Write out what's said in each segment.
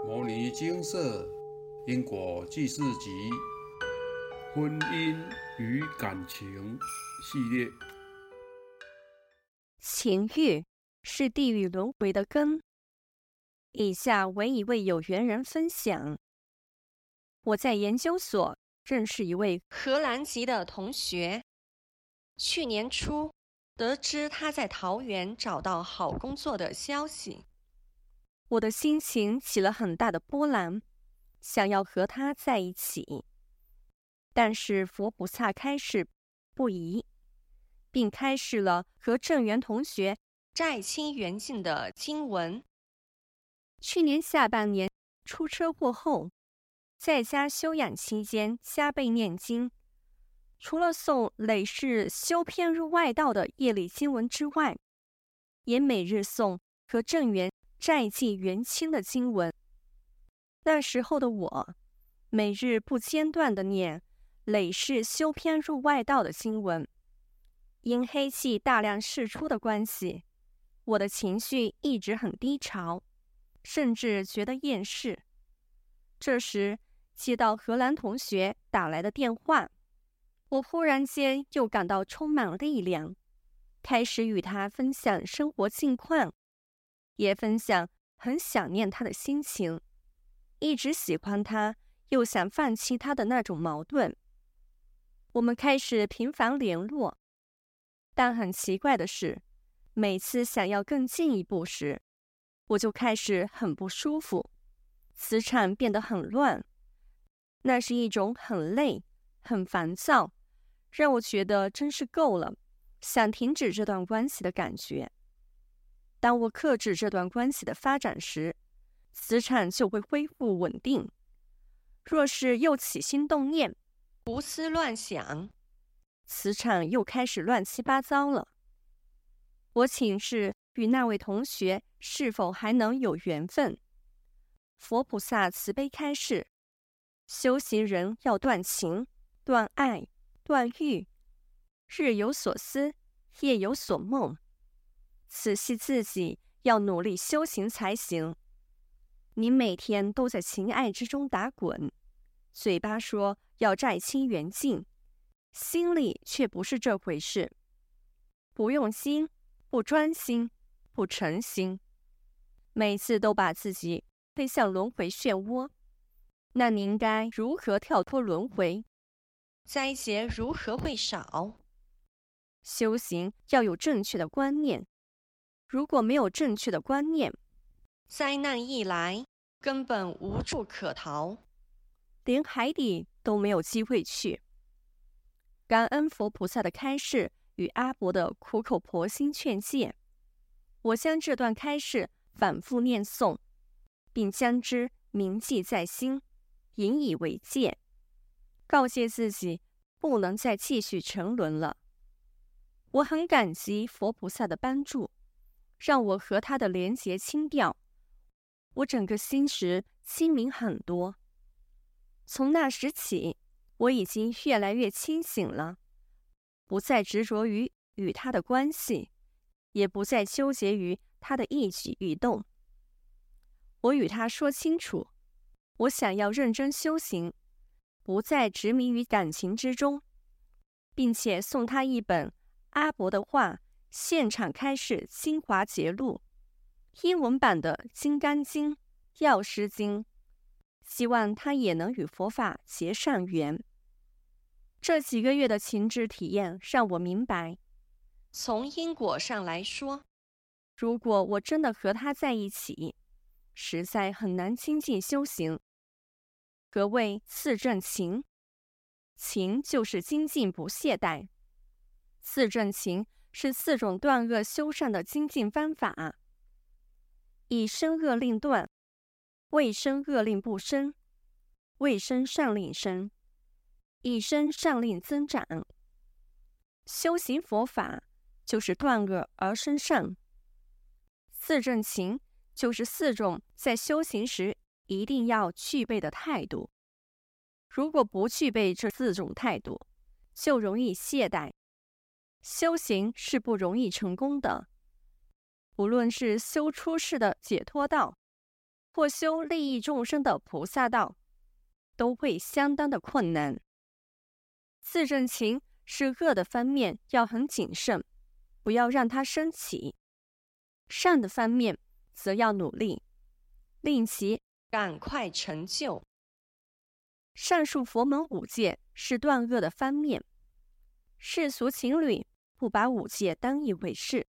《摩尼精舍因果记事集》婚姻与感情系列。情欲是地狱轮回的根。以下为一位有缘人分享：我在研究所认识一位荷兰籍的同学，去年初得知他在桃园找到好工作的消息。我的心情起了很大的波澜，想要和他在一起。但是佛菩萨开示不宜，并开示了和正源同学债清缘尽的经文。去年下半年出车祸后，在家休养期间加倍念经，除了诵累世修偏入外道的业力经文之外，也每日诵和正源。债记元清的经文。那时候的我，每日不间断的念累世修偏入外道的经文。因黑气大量释出的关系，我的情绪一直很低潮，甚至觉得厌世。这时接到荷兰同学打来的电话，我忽然间又感到充满力量，开始与他分享生活近况。也分享很想念他的心情，一直喜欢他，又想放弃他的那种矛盾。我们开始频繁联络，但很奇怪的是，每次想要更进一步时，我就开始很不舒服，磁场变得很乱。那是一种很累、很烦躁，让我觉得真是够了，想停止这段关系的感觉。当我克制这段关系的发展时，磁场就会恢复稳定；若是又起心动念、胡思乱想，磁场又开始乱七八糟了。我请示与那位同学是否还能有缘分？佛菩萨慈悲开示：修行人要断情、断爱、断欲，日有所思，夜有所梦。仔细自己要努力修行才行。你每天都在情爱之中打滚，嘴巴说要债清缘尽，心里却不是这回事。不用心，不专心，不诚心，每次都把自己推向轮回漩涡。那你应该如何跳脱轮回？灾劫如何会少？修行要有正确的观念。如果没有正确的观念，灾难一来，根本无处可逃，连海底都没有机会去。感恩佛菩萨的开示与阿伯的苦口婆心劝诫，我将这段开示反复念诵，并将之铭记在心，引以为戒，告诫自己不能再继续沉沦了。我很感激佛菩萨的帮助。让我和他的连结清掉，我整个心识清明很多。从那时起，我已经越来越清醒了，不再执着于与他的关系，也不再纠结于他的一举一动。我与他说清楚，我想要认真修行，不再执迷于感情之中，并且送他一本阿伯的话。现场开示精华节录，英文版的《金刚经》《药师经》，希望他也能与佛法结善缘。这几个月的情志体验让我明白，从因果上来说，如果我真的和他在一起，实在很难精进修行。何谓四正情？情就是精进不懈怠，四正情。是四种断恶修善的精进方法：以身恶令断，未生恶令不生，未生善令生，以身善令增长。修行佛法就是断恶而生善。四正勤就是四种在修行时一定要具备的态度。如果不具备这四种态度，就容易懈怠。修行是不容易成功的，无论是修出世的解脱道，或修利益众生的菩萨道，都会相当的困难。自证情是恶的方面，要很谨慎，不要让它升起；善的方面，则要努力，令其赶快成就。上述佛门五戒是断恶的方面，世俗情侣不把五戒当一回事。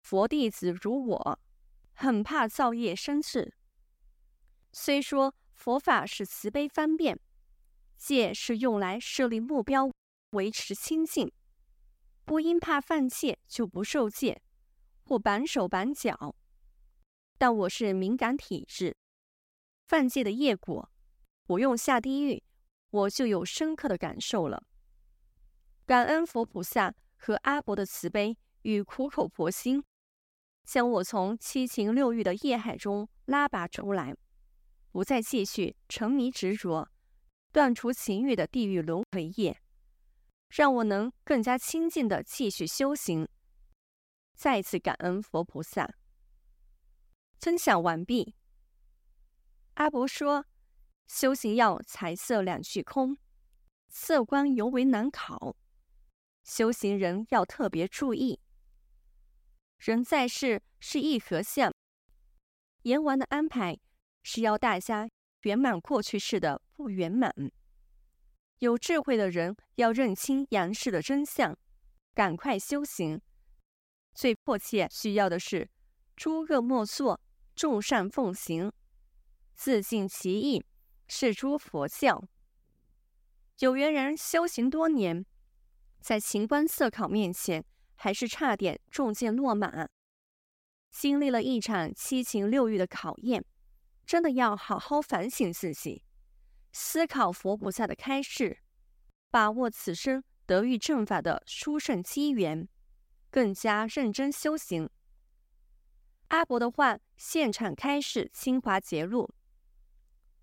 佛弟子如我，很怕造业生事。虽说佛法是慈悲方便，戒是用来设立目标、维持清净，不因怕犯戒就不受戒，或绑手绑脚。但我是敏感体质，犯戒的业果，不用下地狱，我就有深刻的感受了。感恩佛菩萨和阿伯的慈悲与苦口婆心，将我从七情六欲的业海中拉拔出来。不再继续沉迷执着，断除情欲的地狱轮回业，让我能更加清净的继续修行。再次感恩佛菩萨。分享完毕。阿伯说，修行要财色两去空，色观尤为难考，修行人要特别注意。人在世是一合相，阎王的安排。是要大家圆满过去式的不圆满。有智慧的人要认清阳世的真相，赶快修行。最迫切需要的是诸恶莫作，众善奉行，自尽其意，是诸佛教。有缘人修行多年，在情关色考面前，还是差点中箭落马，经历了一场七情六欲的考验。真的要好好反省自己，思考佛菩萨的开示，把握此生得遇正法的殊胜机缘，更加认真修行。阿伯的话现场开示清华节录：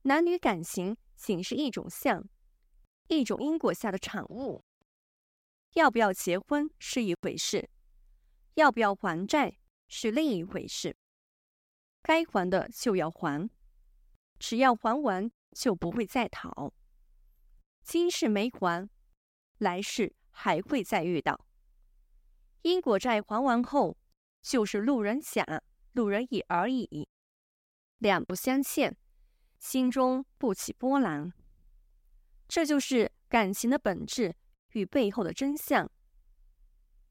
男女感情仅是一种相，一种因果下的产物。要不要结婚是一回事，要不要还债是另一回事。该还的就要还。只要还完，就不会再讨。今世没还，来世还会再遇到。因果债还完后，就是路人甲、路人乙而已，两不相欠，心中不起波澜。这就是感情的本质与背后的真相。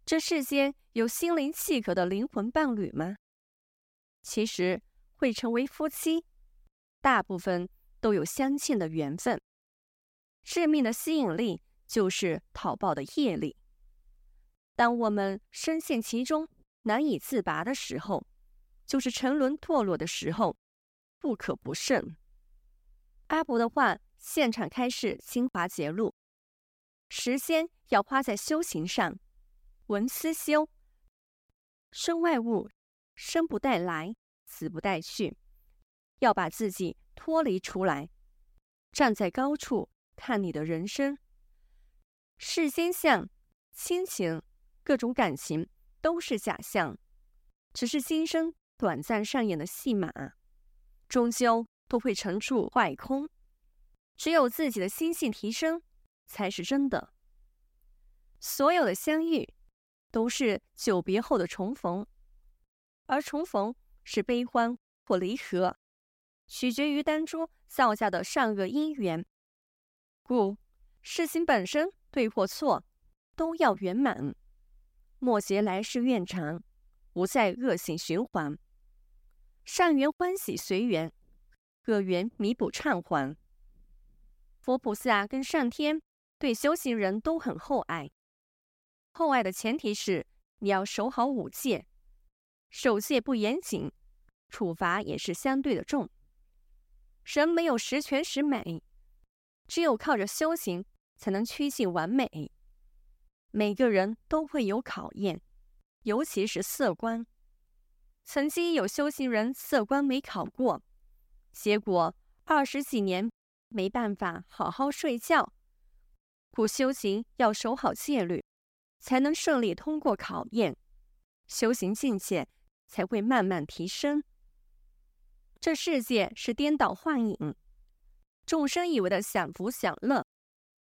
这世间有心灵契合的灵魂伴侣吗？其实会成为夫妻。大部分都有相欠的缘分，致命的吸引力就是讨报的业力。当我们深陷其中难以自拔的时候，就是沉沦堕落的时候，不可不慎。阿伯的话，现场开示清华节录：时间要花在修行上，闻思修，身外物，生不带来，死不带去。要把自己脱离出来，站在高处看你的人生。世间相、亲情、各种感情都是假象，只是今生短暂上演的戏码，终究都会成住坏空。只有自己的心性提升，才是真的。所有的相遇，都是久别后的重逢，而重逢是悲欢或离合。取决于当初造下的善恶因缘，故事情本身对或错都要圆满，莫结来世怨长，不再恶性循环。善缘欢喜随缘，恶缘弥补忏还。佛菩萨跟上天对修行人都很厚爱，厚爱的前提是你要守好五戒，守戒不严谨，处罚也是相对的重。人没有十全十美，只有靠着修行才能趋近完美。每个人都会有考验，尤其是色观。曾经有修行人色观没考过，结果二十几年没办法好好睡觉。故修行要守好戒律，才能顺利通过考验，修行境界才会慢慢提升。这世界是颠倒幻影，众生以为的享福享乐，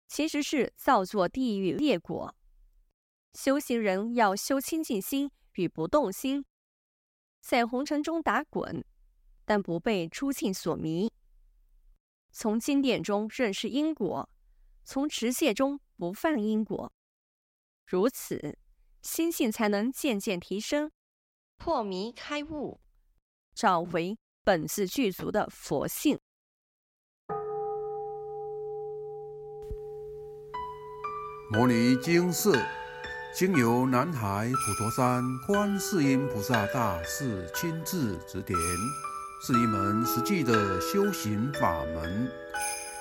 其实是造作地狱烈果。修行人要修清净心与不动心，在红尘中打滚，但不被诸境所迷。从经典中认识因果，从持戒中不犯因果，如此心性才能渐渐提升，破迷开悟，找回。本自具足的佛性。摩尼经释，经由南海普陀山观世音菩萨大士亲自指点，是一门实际的修行法门，